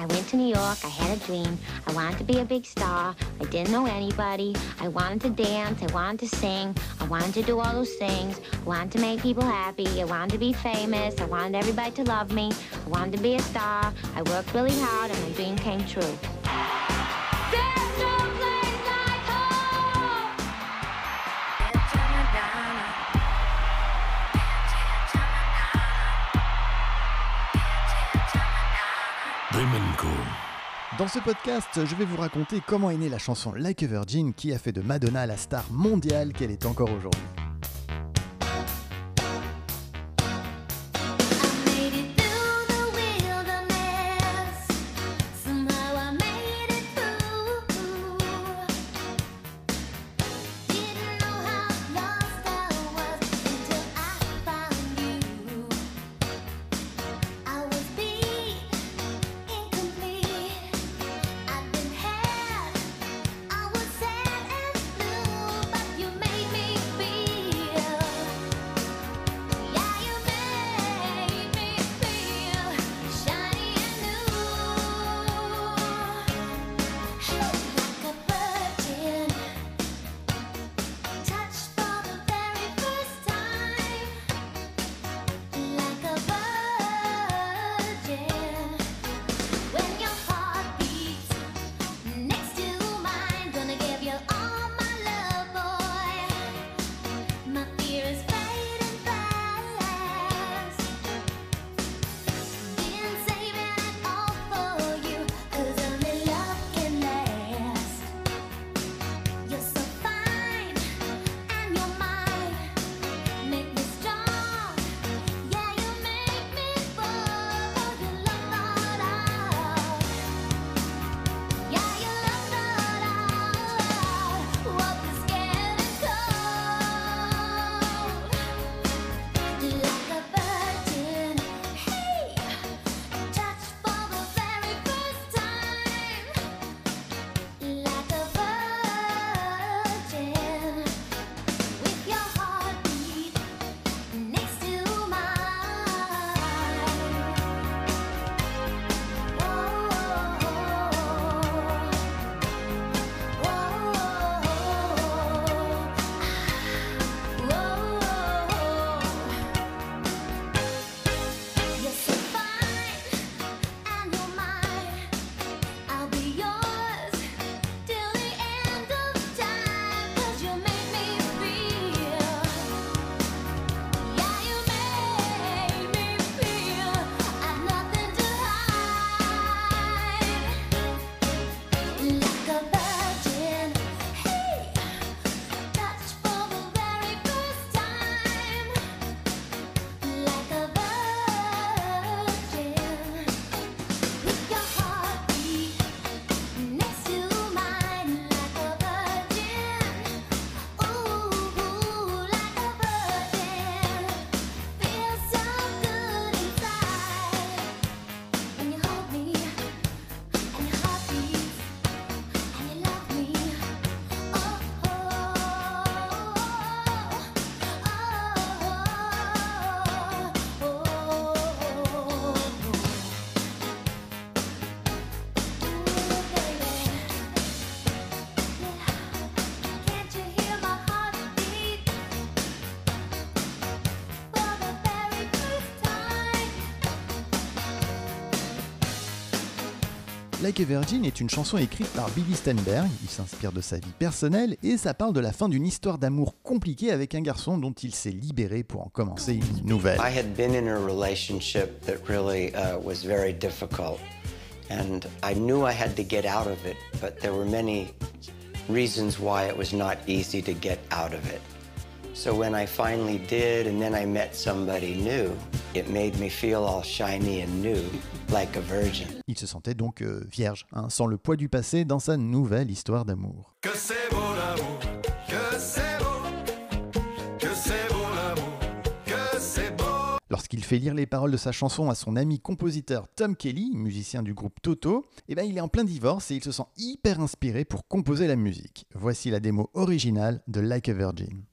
I went to New York, I had a dream. I wanted to be a big star. I didn't know anybody. I wanted to dance, I wanted to sing. I wanted to do all those things. I wanted to make people happy. I wanted to be famous. I wanted everybody to love me. I wanted to be a star. I worked really hard and my dream came true. Dans ce podcast, je vais vous raconter comment est née la chanson Like a Virgin qui a fait de Madonna la star mondiale qu'elle est encore aujourd'hui. Like a Virgin est une chanson écrite par Billy Steinberg. Il s'inspire de sa vie personnelle et ça parle de la fin d'une histoire d'amour compliquée avec un garçon dont il s'est libéré pour en commencer une nouvelle. I had been in a relationship that really uh, was very difficult and I knew I had to get out of it, but there were many reasons why it was not easy to get out of it. So when I finally did and then I met somebody new, it made me feel all shiny and new, like a virgin. Il se sentait donc euh, vierge, hein, sans le poids du passé dans sa nouvelle histoire d'amour. Que c'est beau l'amour, que c'est beau, que c'est beau l'amour, que c'est beau. Lorsqu'il fait lire les paroles de sa chanson à son ami compositeur Tom Kelly, musicien du groupe Toto, eh ben il est en plein divorce et il se sent hyper inspiré pour composer la musique. Voici la démo originale de Like a Virgin.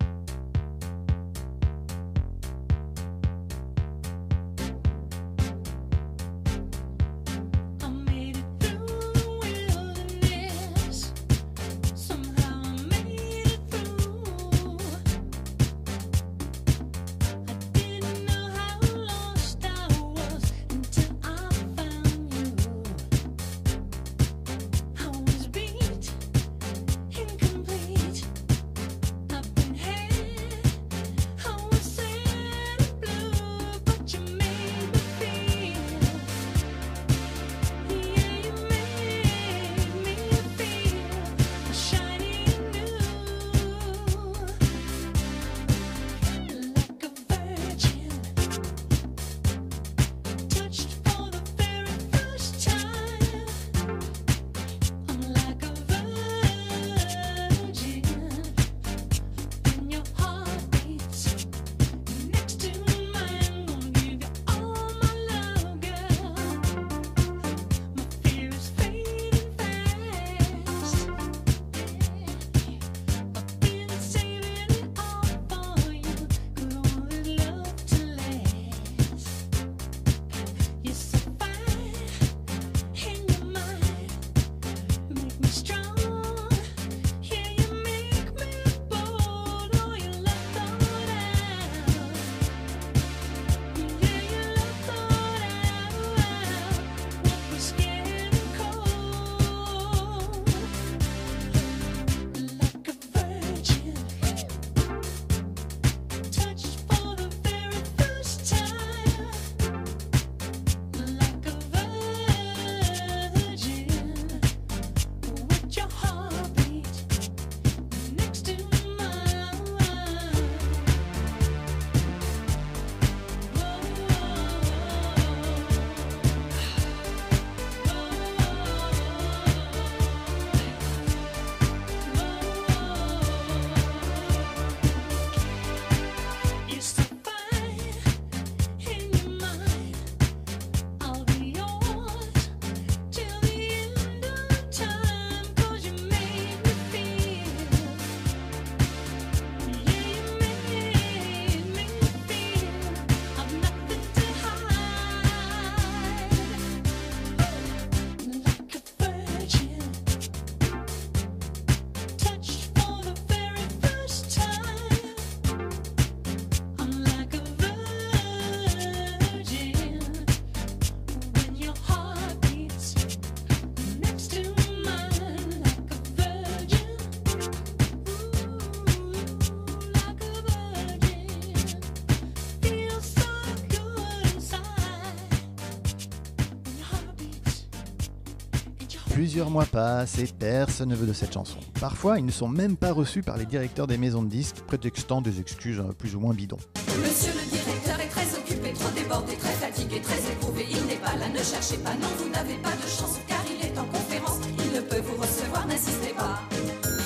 Plusieurs mois passent et personne ne veut de cette chanson. Parfois, ils ne sont même pas reçus par les directeurs des maisons de disques, prétextant des excuses euh, plus ou moins bidons. Monsieur le directeur est très occupé, trop débordé, très fatigué, très éprouvé. Il n'est pas là, ne cherchez pas, non, vous n'avez pas de chance, car il est en conférence. Il ne peut vous recevoir, n'insistez pas.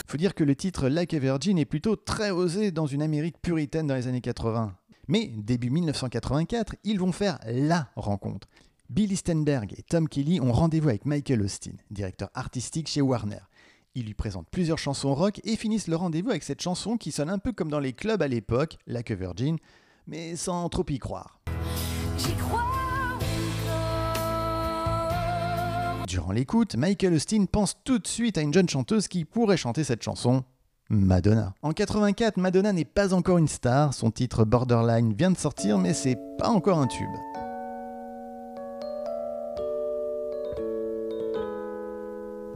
Faut dire que le titre Like a Virgin est plutôt très osé dans une Amérique puritaine dans les années 80. Mais début 1984, ils vont faire LA rencontre. Billy Stenberg et Tom Kelly ont rendez-vous avec Michael Austin, directeur artistique chez Warner. Ils lui présentent plusieurs chansons rock et finissent le rendez-vous avec cette chanson qui sonne un peu comme dans les clubs à l'époque, Like a Virgin, mais sans trop y croire. J'y crois encore. Durant l'écoute, Michael Austin pense tout de suite à une jeune chanteuse qui pourrait chanter cette chanson. Madonna. En 84, Madonna n'est pas encore une star, son titre Borderline vient de sortir mais c'est pas encore un tube.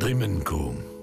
Trimenko.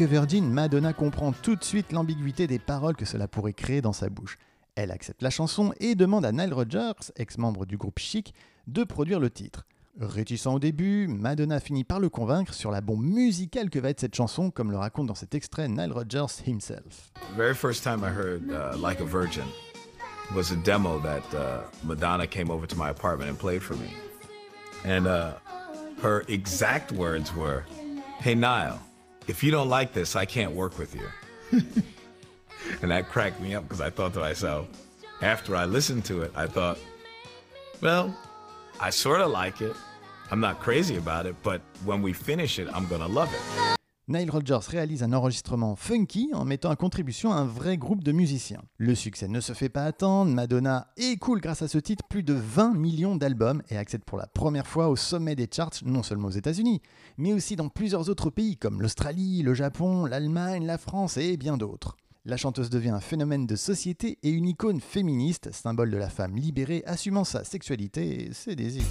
A Virgin, Madonna comprend tout de suite l'ambiguïté des paroles que cela pourrait créer dans sa bouche. Elle accepte la chanson et demande à Nile Rodgers, ex-membre du groupe Chic, de produire le titre. Réticent au début, Madonna finit par le convaincre sur la bombe musicale que va être cette chanson, comme le raconte dans cet extrait Nile Rodgers himself. very first time I heard uh, Like a Virgin was a demo that uh, Madonna came over to my apartment and played for me. And uh, her exact words were, Hey, Niall, if you don't like this, I can't work with you. and that cracked me up because I thought to myself, after I listened to it, I thought, well, I sort of like it. I'm not crazy about it, but when we finish it, I'm going to love it. Nile Rodgers réalise un enregistrement funky en mettant à contribution un vrai groupe de musiciens. Le succès ne se fait pas attendre, Madonna écoule grâce à ce titre plus de 20 millions d'albums et accède pour la première fois au sommet des charts non seulement aux États-Unis, mais aussi dans plusieurs autres pays comme l'Australie, le Japon, l'Allemagne, la France et bien d'autres. La chanteuse devient un phénomène de société et une icône féministe, symbole de la femme libérée assumant sa sexualité et ses désirs.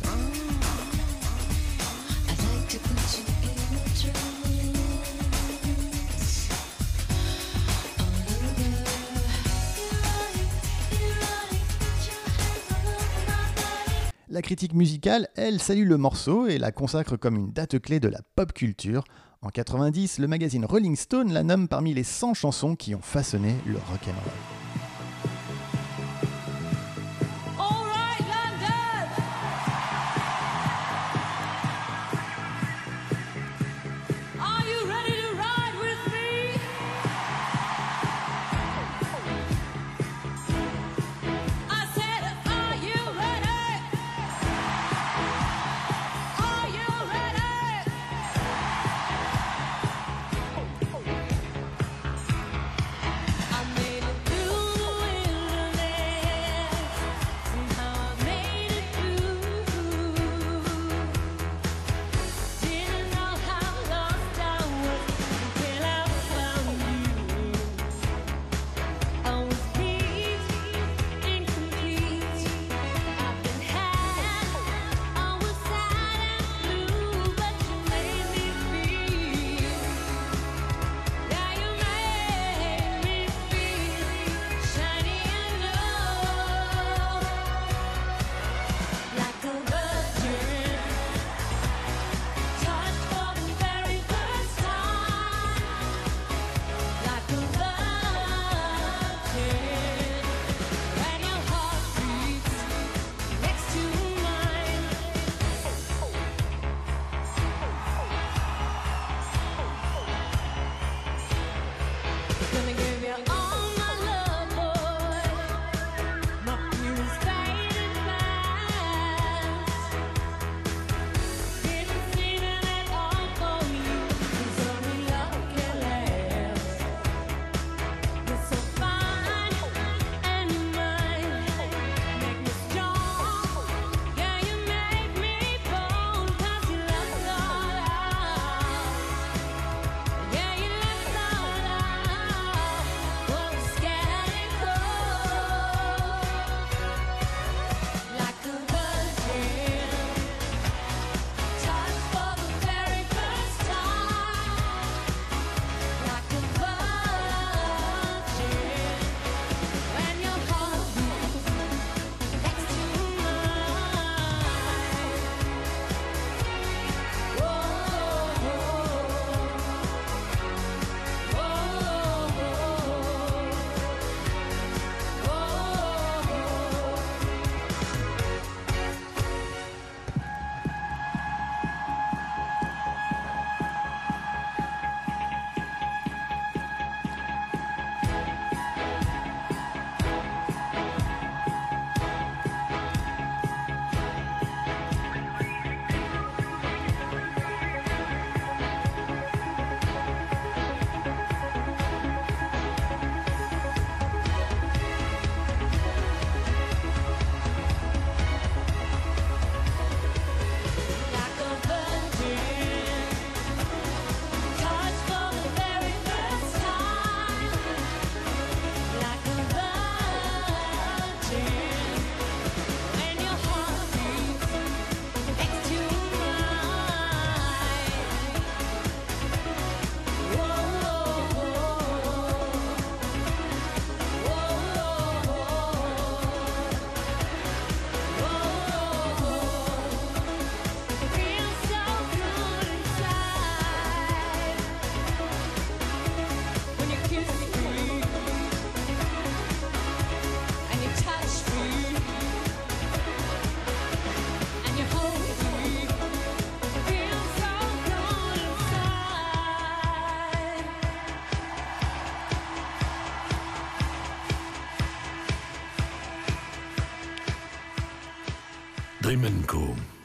La critique musicale, elle, salue le morceau et la consacre comme une date clé de la pop culture. En 90, le magazine Rolling Stone la nomme parmi les 100 chansons qui ont façonné le rock'n'roll. Cool.